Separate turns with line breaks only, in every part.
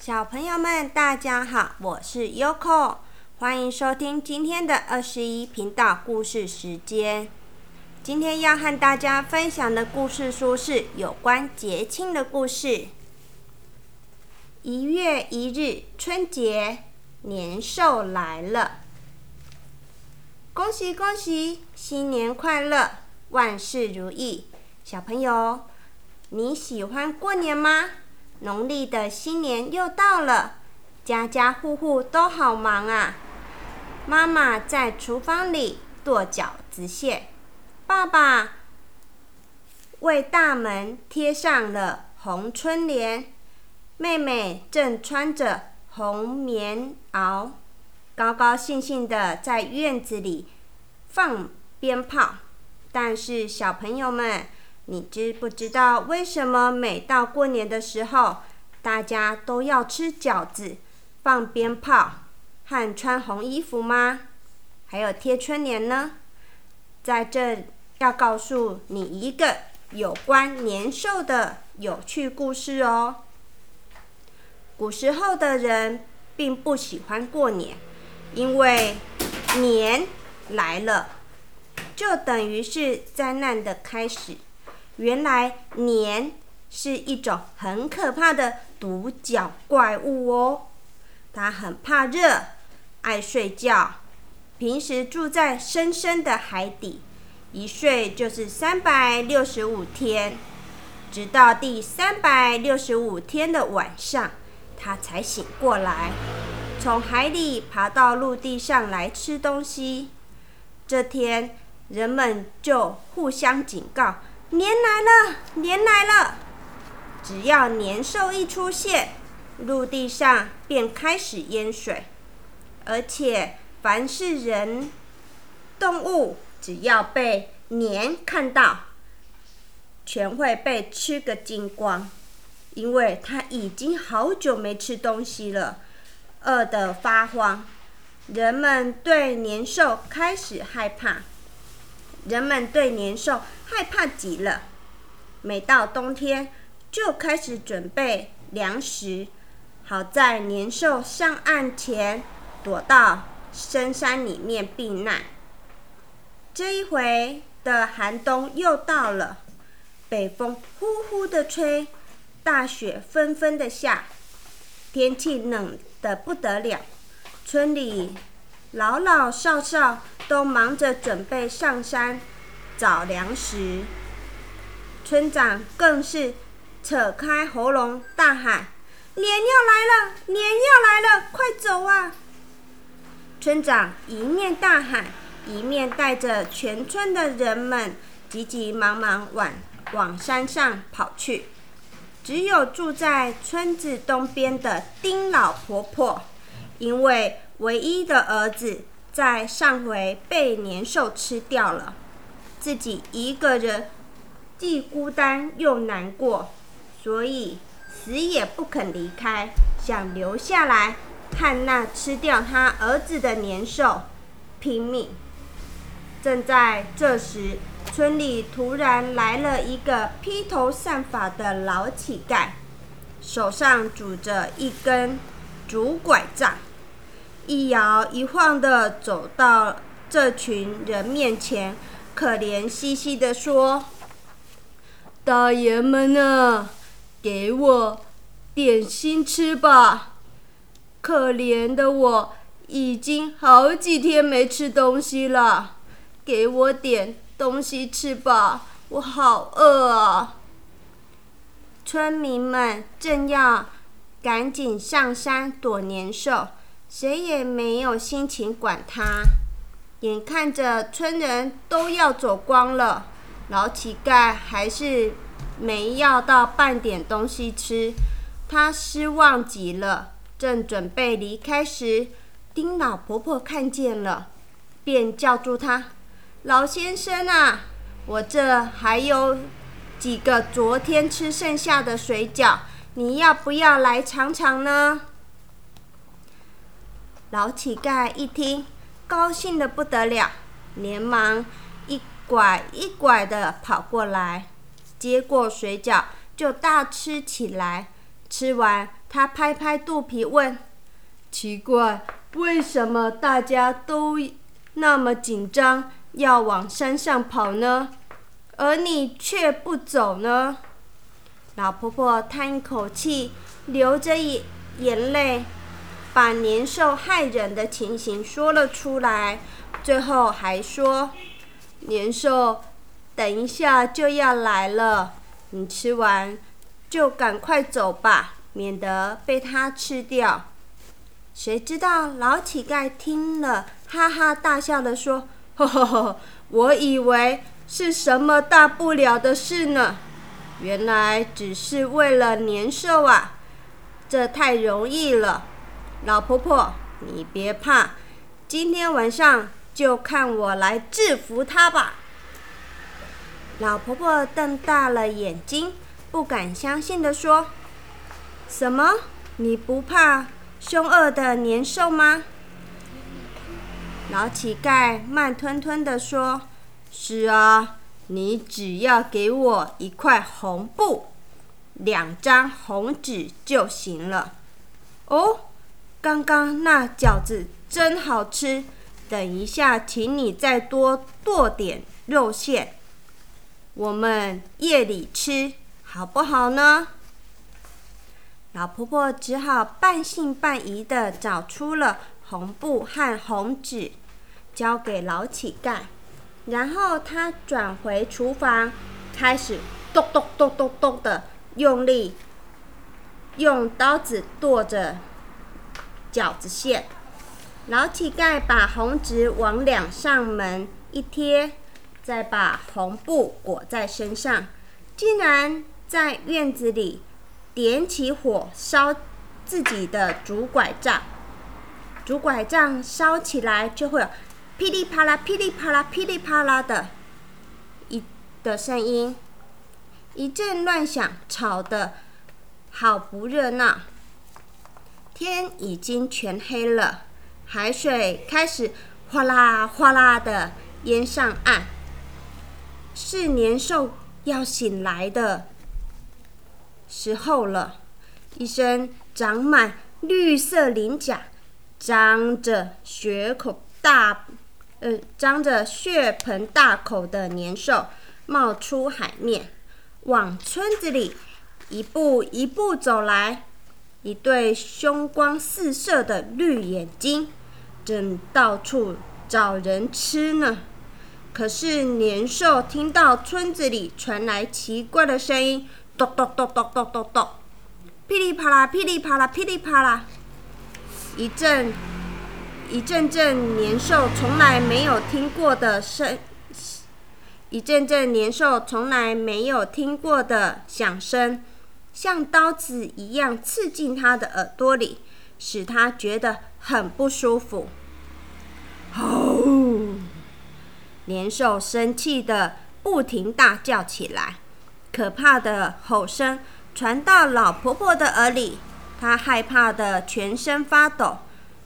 小朋友们，大家好，我是 Yoko，欢迎收听今天的二十一频道故事时间。今天要和大家分享的故事书是有关节庆的故事。一月一日，春节，年兽来了，恭喜恭喜，新年快乐，万事如意。小朋友，你喜欢过年吗？农历的新年又到了，家家户户都好忙啊。妈妈在厨房里剁饺子馅，爸爸为大门贴上了红春联，妹妹正穿着红棉袄，高高兴兴的在院子里放鞭炮。但是小朋友们。你知不知道为什么每到过年的时候，大家都要吃饺子、放鞭炮和穿红衣服吗？还有贴春联呢？在这要告诉你一个有关年兽的有趣故事哦。古时候的人并不喜欢过年，因为年来了，就等于是灾难的开始。原来年是一种很可怕的独角怪物哦，它很怕热，爱睡觉，平时住在深深的海底，一睡就是三百六十五天，直到第三百六十五天的晚上，它才醒过来，从海里爬到陆地上来吃东西。这天，人们就互相警告。年来了，年来了！只要年兽一出现，陆地上便开始淹水，而且凡是人、动物，只要被年看到，全会被吃个精光，因为它已经好久没吃东西了，饿得发慌。人们对年兽开始害怕。人们对年兽害怕极了，每到冬天就开始准备粮食，好在年兽上岸前躲到深山里面避难。这一回的寒冬又到了，北风呼呼的吹，大雪纷纷的下，天气冷得不得了，村里。老老少少都忙着准备上山找粮食，村长更是扯开喉咙大喊：“年要来了，年要来了，快走啊！”村长一面大喊，一面带着全村的人们急急忙忙往往山上跑去。只有住在村子东边的丁老婆婆，因为。唯一的儿子在上回被年兽吃掉了，自己一个人既孤单又难过，所以死也不肯离开，想留下来看那吃掉他儿子的年兽拼命。正在这时，村里突然来了一个披头散发的老乞丐，手上拄着一根竹拐杖。一摇一晃的走到这群人面前，可怜兮兮的说：“大爷们啊，给我点心吃吧！可怜的我已经好几天没吃东西了，给我点东西吃吧，我好饿啊！”村民们正要赶紧上山躲年兽。谁也没有心情管他。眼看着村人都要走光了，老乞丐还是没要到半点东西吃，他失望极了。正准备离开时，丁老婆婆看见了，便叫住他：“老先生啊，我这还有几个昨天吃剩下的水饺，你要不要来尝尝呢？”老乞丐一听，高兴的不得了，连忙一拐一拐地跑过来，接过水饺就大吃起来。吃完，他拍拍肚皮问：“奇怪，为什么大家都那么紧张，要往山上跑呢？而你却不走呢？”老婆婆叹一口气，流着眼眼泪，把年兽害人的情形说了出来。最后还说：“年兽，等一下就要来了，你吃完就赶快走吧，免得被它吃掉。”谁知道老乞丐听了，哈哈大笑的说：“呵呵呵，我以为是什么大不了的事呢。”原来只是为了年兽啊，这太容易了。老婆婆，你别怕，今天晚上就看我来制服他吧。老婆婆瞪大了眼睛，不敢相信地说：“什么？你不怕凶恶的年兽吗？”老乞丐慢吞吞地说：“是啊。”你只要给我一块红布，两张红纸就行了。哦，刚刚那饺子真好吃，等一下请你再多剁点肉馅，我们夜里吃好不好呢？老婆婆只好半信半疑的找出了红布和红纸，交给老乞丐。然后她转回厨房，开始剁剁剁剁剁的用力，用刀子剁着饺子馅。老乞丐把红纸往两扇门一贴，再把红布裹在身上，竟然在院子里点起火烧自己的竹拐杖。竹拐杖烧起来就会有。噼里啪啦，噼里啪啦，噼里啪啦的一的声音，一阵乱响，吵得好不热闹。天已经全黑了，海水开始哗啦哗啦的淹上岸，是年兽要醒来的时候了。一身长满绿色鳞甲、张着血口大。呃，张着血盆大口的年兽冒出海面，往村子里一步一步走来。一对凶光四射的绿眼睛，正到处找人吃呢。可是年兽听到村子里传来奇怪的声音，咚咚咚咚咚咚咚，噼里啪啦，噼里啪啦，噼里啪啦，一阵。一阵阵年兽从来没有听过的声，一阵阵年兽从来没有听过的响声，像刀子一样刺进他的耳朵里，使他觉得很不舒服。吼！年兽生气的不停大叫起来，可怕的吼声传到老婆婆的耳里，她害怕的全身发抖。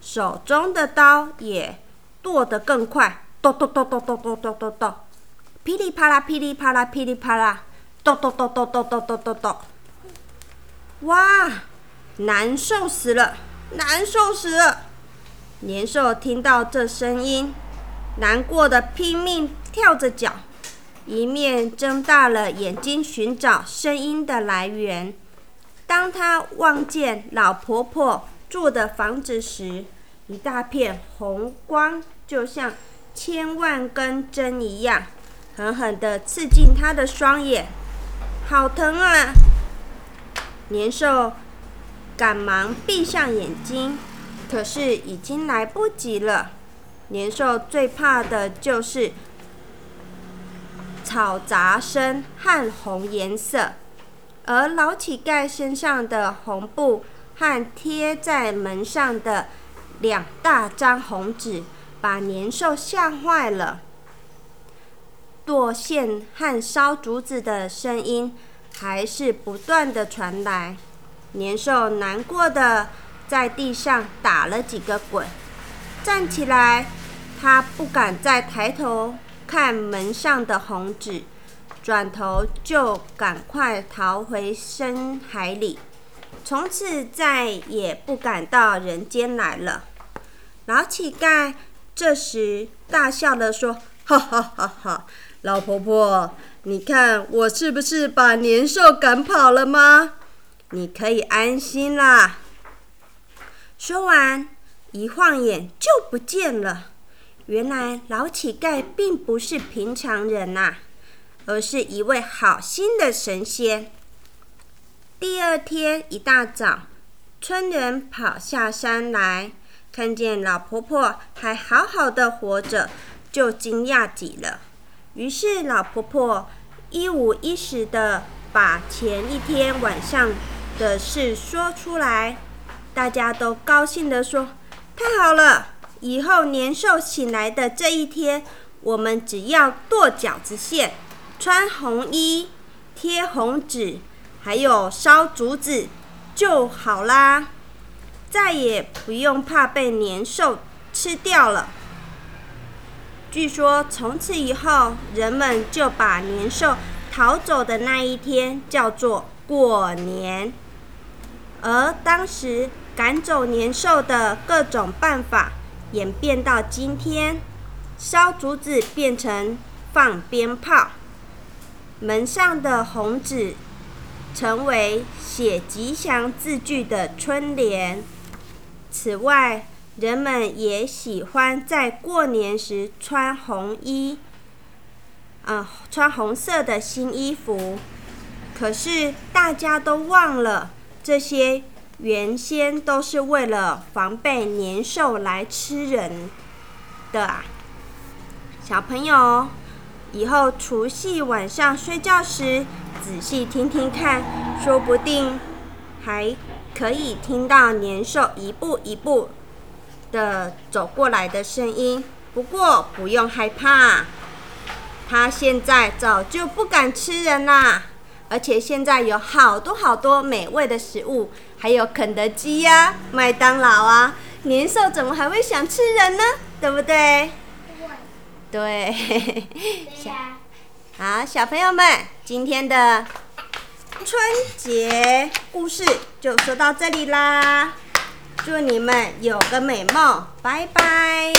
手中的刀也剁得更快，剁剁剁剁剁剁剁剁剁，噼里啪啦，噼里啪啦，噼里啪啦，剁剁剁剁剁剁剁剁剁。哇，难受死了，难受死了！年兽听到这声音，难过的拼命跳着脚，一面睁大了眼睛寻找声音的来源。当他望见老婆婆。住的房子时，一大片红光就像千万根针一样，狠狠地刺进他的双眼，好疼啊！年兽赶忙闭上眼睛，可是已经来不及了。年兽最怕的就是吵杂声和红颜色，而老乞丐身上的红布。和贴在门上的两大张红纸，把年兽吓坏了。剁馅和烧竹子的声音还是不断的传来。年兽难过的在地上打了几个滚，站起来，他不敢再抬头看门上的红纸，转头就赶快逃回深海里。从此再也不敢到人间来了。老乞丐这时大笑地说：“ 哈哈哈哈！老婆婆，你看我是不是把年兽赶跑了吗？你可以安心啦。”说完，一晃眼就不见了。原来老乞丐并不是平常人呐，而是一位好心的神仙。第二天一大早，村人跑下山来，看见老婆婆还好好的活着，就惊讶极了。于是老婆婆一五一十的把前一天晚上的事说出来，大家都高兴的说：“太好了！”以后年兽醒来的这一天，我们只要剁饺子馅、穿红衣、贴红纸，还有烧竹子就好啦，再也不用怕被年兽吃掉了。据说从此以后，人们就把年兽逃走的那一天叫做过年，而当时赶走年兽的各种办法。演变到今天，烧竹子变成放鞭炮，门上的红纸成为写吉祥字句的春联。此外，人们也喜欢在过年时穿红衣，啊，穿红色的新衣服。可是大家都忘了这些。原先都是为了防备年兽来吃人的啊，小朋友，以后除夕晚上睡觉时仔细听听看，说不定还可以听到年兽一步一步的走过来的声音。不过不用害怕，它现在早就不敢吃人啦。而且现在有好多好多美味的食物，还有肯德基呀、麦当劳啊，年兽怎么还会想吃人呢？对不对？对。对。好，小朋友们，今天的春节故事就说到这里啦，祝你们有个美梦，拜拜。